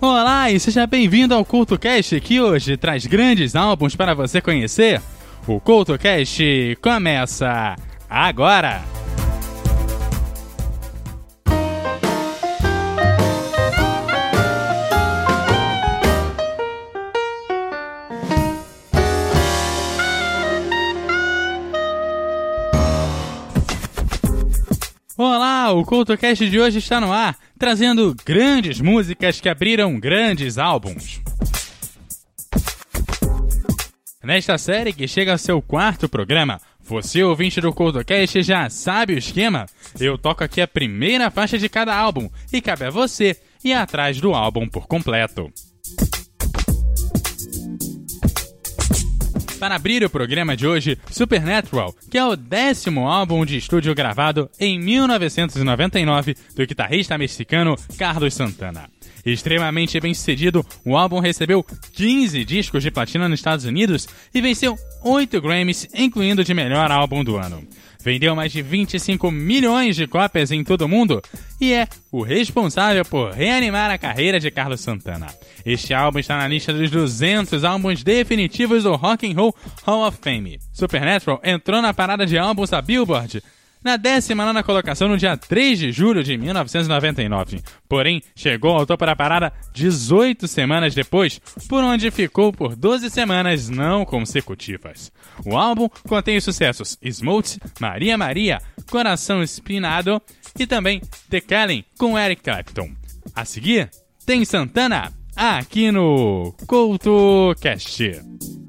Olá e seja bem-vindo ao CultoCast que hoje traz grandes álbuns para você conhecer. O CultoCast começa agora! O CultoCast de hoje está no ar, trazendo grandes músicas que abriram grandes álbuns. Nesta série que chega ao seu quarto programa, você ouvinte do CultoCast já sabe o esquema? Eu toco aqui a primeira faixa de cada álbum e cabe a você ir atrás do álbum por completo. Para abrir o programa de hoje, Supernatural, que é o décimo álbum de estúdio gravado em 1999 do guitarrista mexicano Carlos Santana. Extremamente bem sucedido, o álbum recebeu 15 discos de platina nos Estados Unidos e venceu 8 Grammys, incluindo de melhor álbum do ano vendeu mais de 25 milhões de cópias em todo o mundo e é o responsável por reanimar a carreira de Carlos Santana. Este álbum está na lista dos 200 álbuns definitivos do Rock and Roll Hall of Fame. Supernatural entrou na parada de álbuns da Billboard na 19 colocação no dia 3 de julho de 1999. Porém, chegou ao topo da parada 18 semanas depois, por onde ficou por 12 semanas não consecutivas. O álbum contém os sucessos Smooth, Maria Maria, Coração Espinado e também The Calling com Eric Clapton. A seguir, tem Santana aqui no CoutoCast. Lionel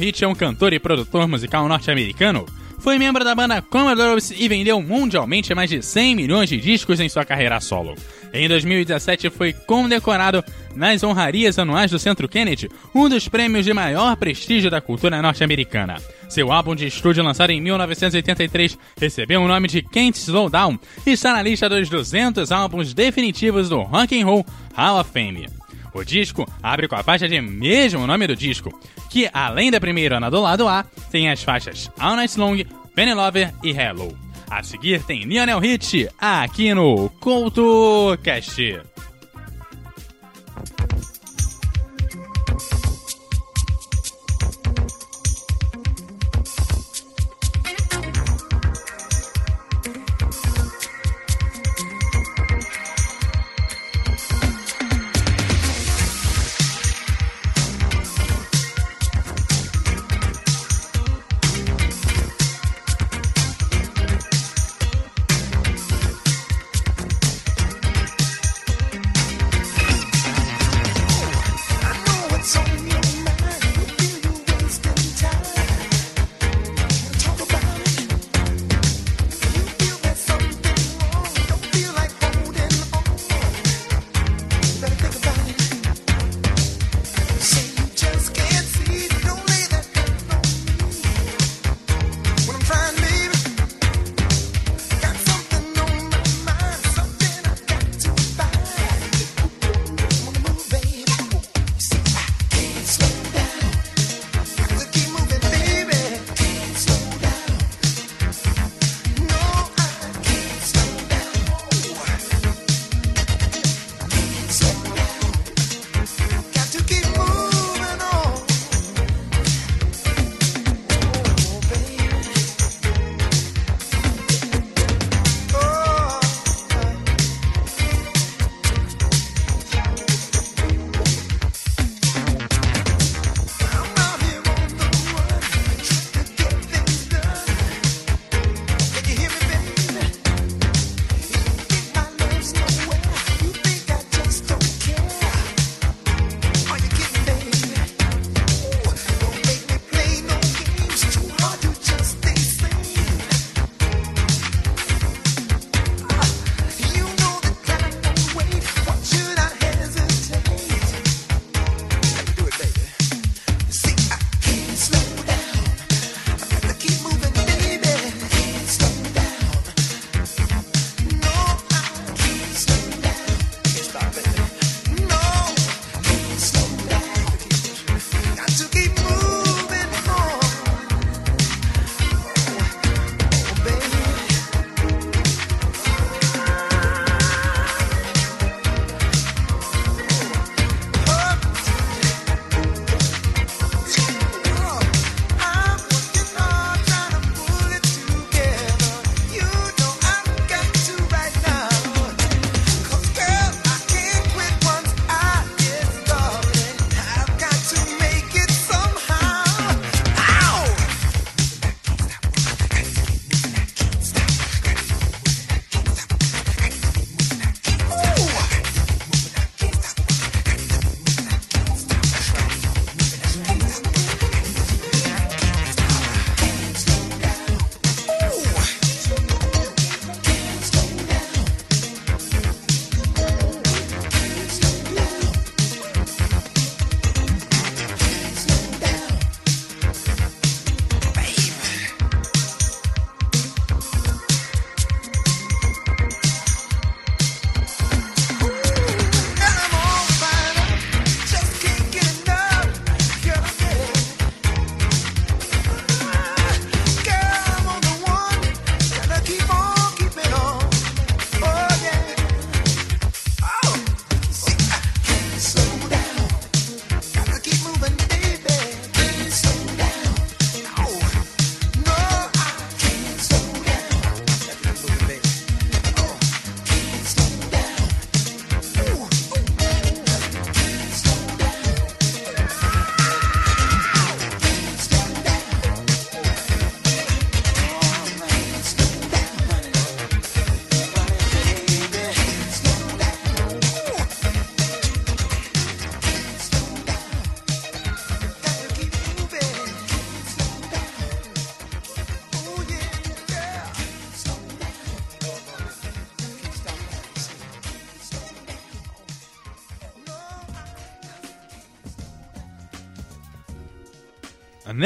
Hitch é um cantor e produtor musical norte-americano. Foi membro da banda Commodores e vendeu mundialmente mais de 100 milhões de discos em sua carreira solo. Em 2017 foi condecorado nas honrarias anuais do Centro Kennedy, um dos prêmios de maior prestígio da cultura norte-americana. Seu álbum de estúdio lançado em 1983 recebeu o nome de Can't Slow Down e está na lista dos 200 álbuns definitivos do Rock and Roll Hall of Fame. O disco abre com a faixa de mesmo nome do disco, que além da primeira ana do lado A, tem as faixas All Night Long, Penny Lover e Hello. A seguir tem Lionel Hit aqui no CoutoCast.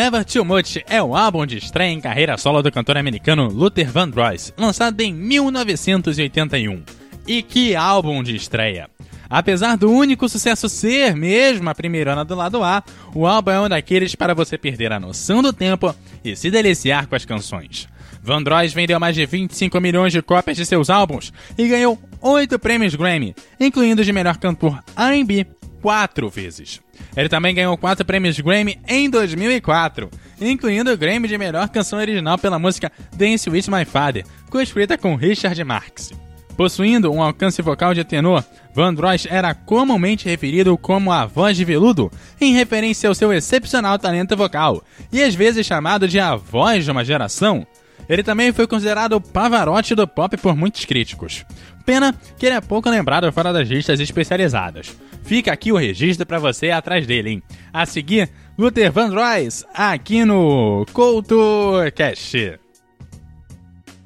Never Too Much é o álbum de estreia em carreira solo do cantor americano Luther Vandross, lançado em 1981. E que álbum de estreia! Apesar do único sucesso ser mesmo a primeira do lado A, o álbum é um daqueles para você perder a noção do tempo e se deliciar com as canções. Vandross vendeu mais de 25 milhões de cópias de seus álbuns e ganhou 8 prêmios Grammy, incluindo de melhor cantor R&B quatro vezes. Ele também ganhou quatro prêmios Grammy em 2004, incluindo o Grammy de melhor canção original pela música Dance With My Father, co-escrita com Richard Marx. Possuindo um alcance vocal de tenor, Van Dross era comumente referido como a voz de veludo, em referência ao seu excepcional talento vocal, e às vezes chamado de a voz de uma geração. Ele também foi considerado o Pavarotti do pop por muitos críticos. Pena que ele é pouco lembrado fora das listas especializadas. Fica aqui o registro para você atrás dele, hein? A seguir, Luther Vandross, aqui no CoutoCast.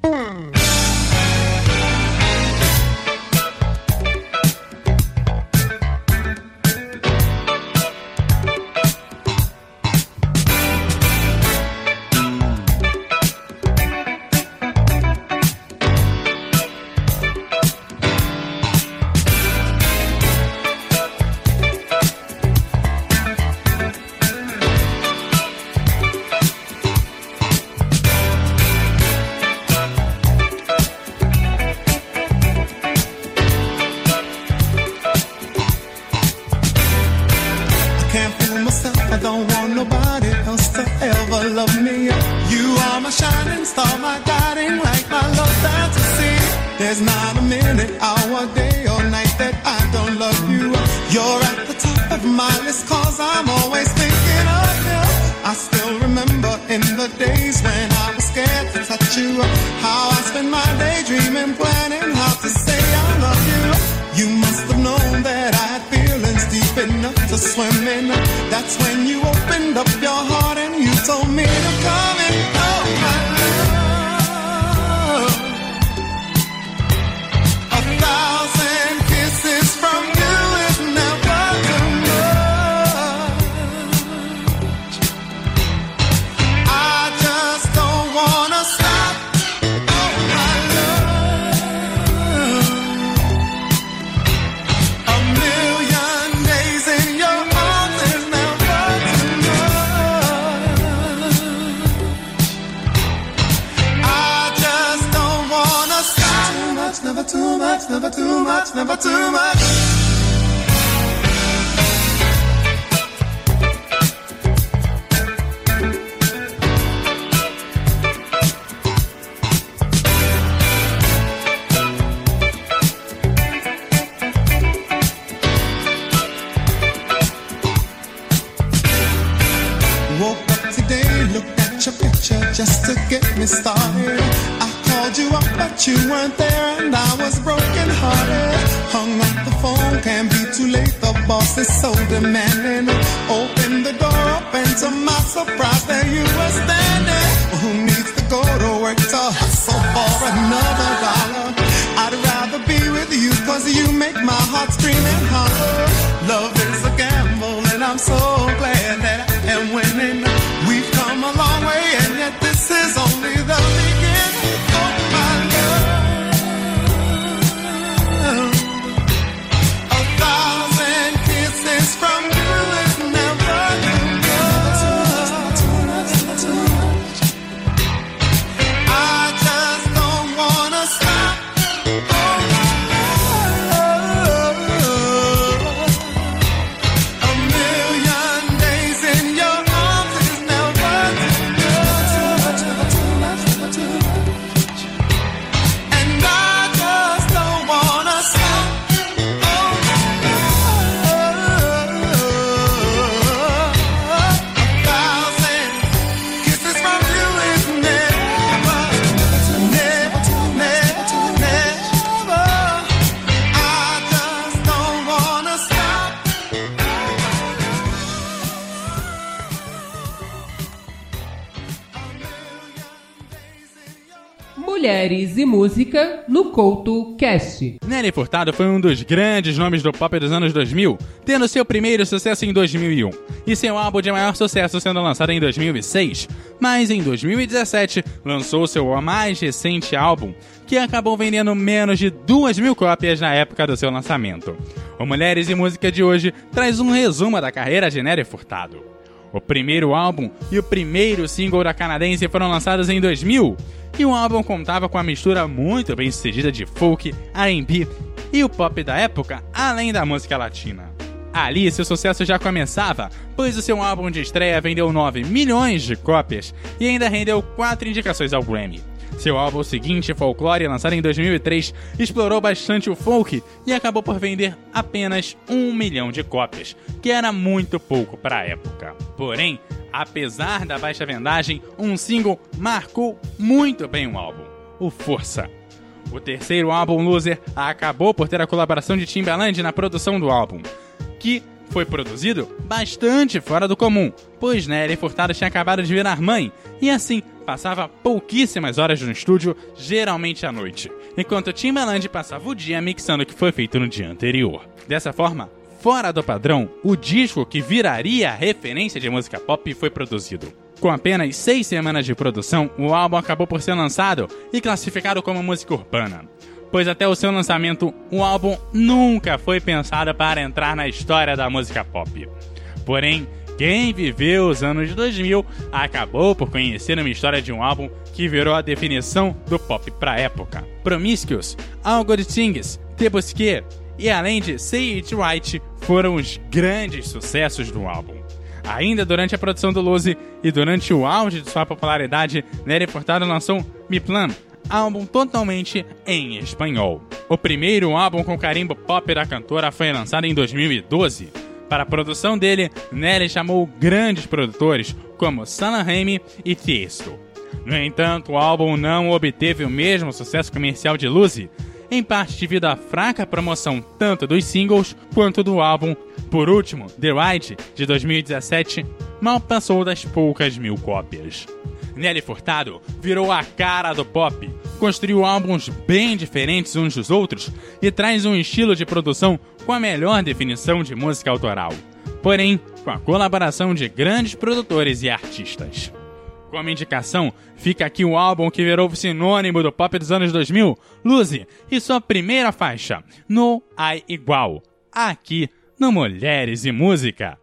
just Mulheres e Música no Couto Cast. Nelly Furtado foi um dos grandes nomes do pop dos anos 2000, tendo seu primeiro sucesso em 2001 e seu álbum de maior sucesso sendo lançado em 2006. Mas em 2017 lançou seu mais recente álbum, que acabou vendendo menos de 2 mil cópias na época do seu lançamento. O Mulheres e Música de hoje traz um resumo da carreira de Nelly Furtado. O primeiro álbum e o primeiro single da canadense foram lançados em 2000, e o álbum contava com a mistura muito bem sucedida de folk, R&B e o pop da época, além da música latina. Ali, seu sucesso já começava, pois o seu álbum de estreia vendeu 9 milhões de cópias e ainda rendeu 4 indicações ao Grammy. Seu álbum seguinte, Folklore, lançado em 2003, explorou bastante o folk e acabou por vender apenas um milhão de cópias, que era muito pouco para a época. Porém, apesar da baixa vendagem, um single marcou muito bem o álbum: o Força. O terceiro álbum, Loser, acabou por ter a colaboração de Timbaland na produção do álbum, que foi produzido bastante fora do comum, pois Nelly Furtado tinha acabado de virar mãe e assim passava pouquíssimas horas no estúdio, geralmente à noite, enquanto Timbaland passava o dia mixando o que foi feito no dia anterior. Dessa forma, fora do padrão, o disco que viraria a referência de música pop foi produzido. Com apenas seis semanas de produção, o álbum acabou por ser lançado e classificado como música urbana pois até o seu lançamento, o álbum nunca foi pensado para entrar na história da música pop. Porém, quem viveu os anos de 2000 acabou por conhecer uma história de um álbum que virou a definição do pop para a época. Promiscuous, All Good Things, The Busquet e além de Say It Right foram os grandes sucessos do álbum. Ainda durante a produção do Luzi e durante o auge de sua popularidade, Nelly Furtado lançou Mi Plan, álbum totalmente em espanhol. O primeiro álbum com carimbo pop da cantora foi lançado em 2012. Para a produção dele, Nelly chamou grandes produtores como Sana e Tiesto. No entanto, o álbum não obteve o mesmo sucesso comercial de Lucy, em parte devido à fraca promoção tanto dos singles quanto do álbum. Por último, The Ride, de 2017, mal passou das poucas mil cópias. Nelly Furtado virou a cara do pop, construiu álbuns bem diferentes uns dos outros e traz um estilo de produção com a melhor definição de música autoral, porém com a colaboração de grandes produtores e artistas. Como indicação, fica aqui o álbum que virou sinônimo do pop dos anos 2000, Luzi, e sua primeira faixa, No Ai Igual, aqui no Mulheres e Música.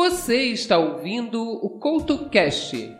Você está ouvindo o CoutoCast.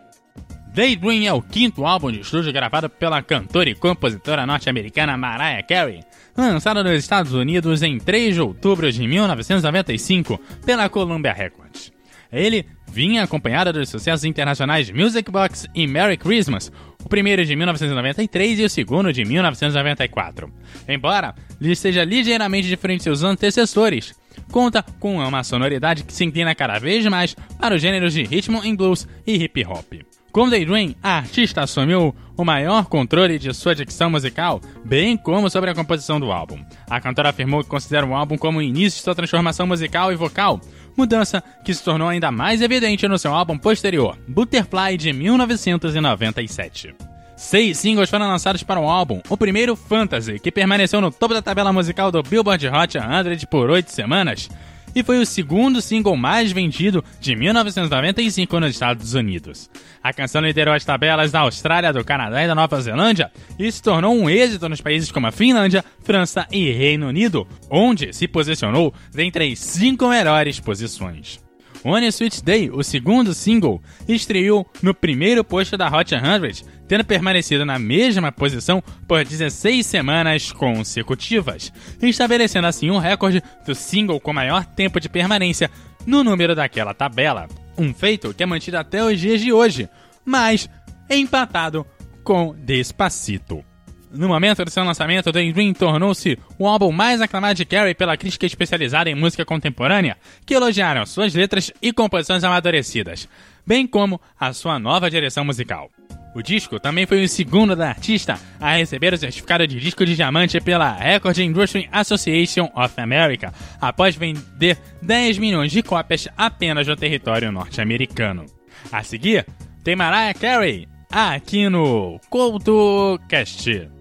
Daydream é o quinto álbum de estúdio gravado pela cantora e compositora norte-americana Mariah Carey, lançado nos Estados Unidos em 3 de outubro de 1995 pela Columbia Records. Ele vinha acompanhado dos sucessos internacionais Music Box e Merry Christmas, o primeiro de 1993 e o segundo de 1994. Embora lhe seja ligeiramente diferente de seus antecessores, conta com uma sonoridade que se inclina cada vez mais para os gêneros de ritmo and blues e hip hop. Com Daydream, a artista assumiu o maior controle de sua dicção musical, bem como sobre a composição do álbum. A cantora afirmou que considera o álbum como o início de sua transformação musical e vocal, mudança que se tornou ainda mais evidente no seu álbum posterior, Butterfly de 1997. Seis singles foram lançados para o álbum. O primeiro, Fantasy, que permaneceu no topo da tabela musical do Billboard Hot 100 por oito semanas, e foi o segundo single mais vendido de 1995 nos Estados Unidos. A canção liderou as tabelas da Austrália, do Canadá e da Nova Zelândia e se tornou um êxito nos países como a Finlândia, França e Reino Unido, onde se posicionou dentre as cinco melhores posições. On Sweet Day, o segundo single, estreou no primeiro posto da Hot 100, tendo permanecido na mesma posição por 16 semanas consecutivas, estabelecendo assim um recorde do single com maior tempo de permanência no número daquela tabela. Um feito que é mantido até os dias de hoje, mas empatado com Despacito. No momento do seu lançamento, The Dream tornou-se o álbum mais aclamado de Carey pela crítica especializada em música contemporânea, que elogiaram suas letras e composições amadurecidas, bem como a sua nova direção musical. O disco também foi o segundo da artista a receber o certificado de disco de diamante pela Record Industry Association of America, após vender 10 milhões de cópias apenas no território norte-americano. A seguir, tem Mariah Carey, aqui no CoutoCast.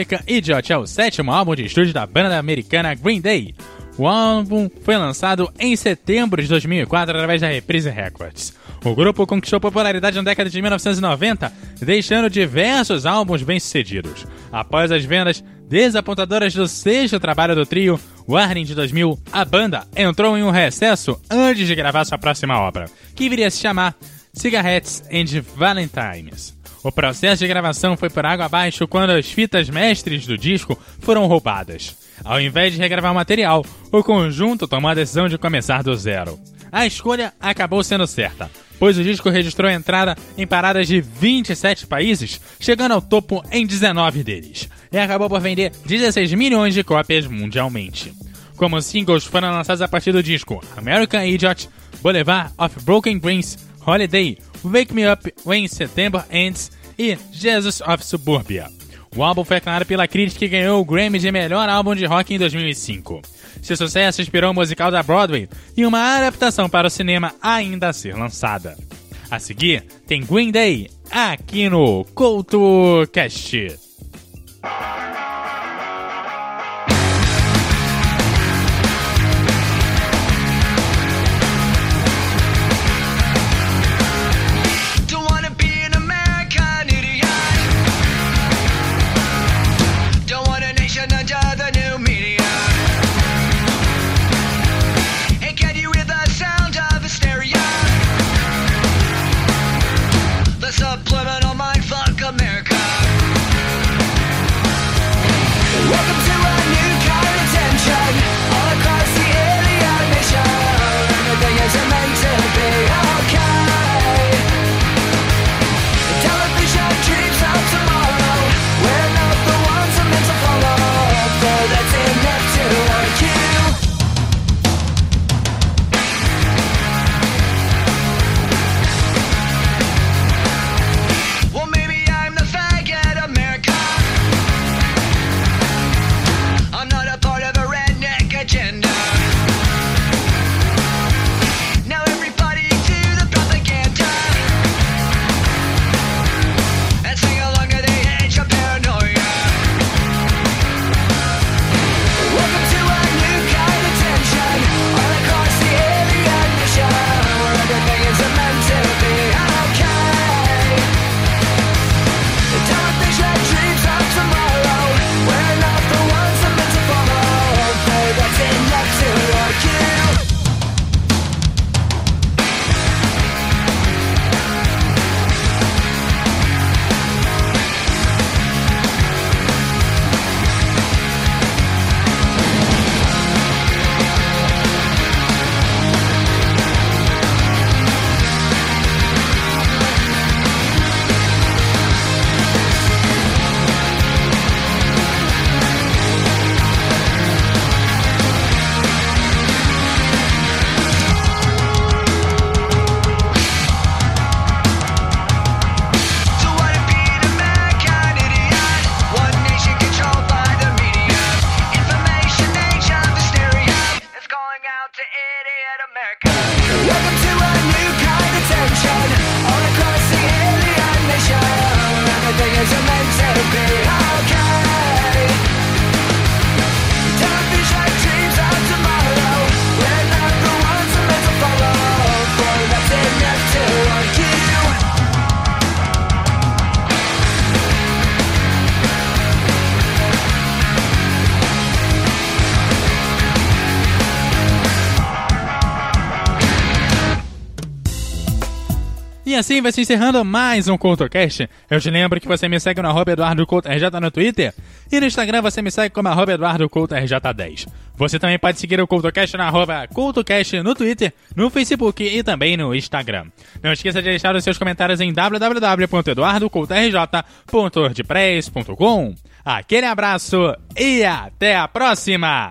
American Idiot é o sétimo álbum de estúdio da banda americana Green Day. O álbum foi lançado em setembro de 2004 através da Reprise Records. O grupo conquistou popularidade na década de 1990, deixando diversos álbuns bem-sucedidos. Após as vendas desapontadoras do sexto trabalho do trio, Warning de 2000, a banda entrou em um recesso antes de gravar sua próxima obra, que viria a se chamar Cigarettes and Valentines. O processo de gravação foi por água abaixo quando as fitas mestres do disco foram roubadas. Ao invés de regravar o material, o conjunto tomou a decisão de começar do zero. A escolha acabou sendo certa, pois o disco registrou entrada em paradas de 27 países, chegando ao topo em 19 deles, e acabou por vender 16 milhões de cópias mundialmente. Como singles foram lançados a partir do disco American Idiot, Boulevard of Broken Dreams, Holiday, Wake Me Up When September Ends e Jesus of Suburbia. O álbum foi aclamado pela crítica e ganhou o Grammy de melhor álbum de rock em 2005. Seu sucesso inspirou o musical da Broadway e uma adaptação para o cinema ainda a ser lançada. A seguir, tem Green Day aqui no CoutoCast. E assim vai se encerrando mais um CoutoCast. Eu te lembro que você me segue no arroba no Twitter e no Instagram você me segue como arroba EduardoCoutoRJ10. Você também pode seguir o CoutoCast na arroba CoutoCast no Twitter, no Facebook e também no Instagram. Não esqueça de deixar os seus comentários em www.eduardocoutorj.wordpress.com. Aquele abraço e até a próxima!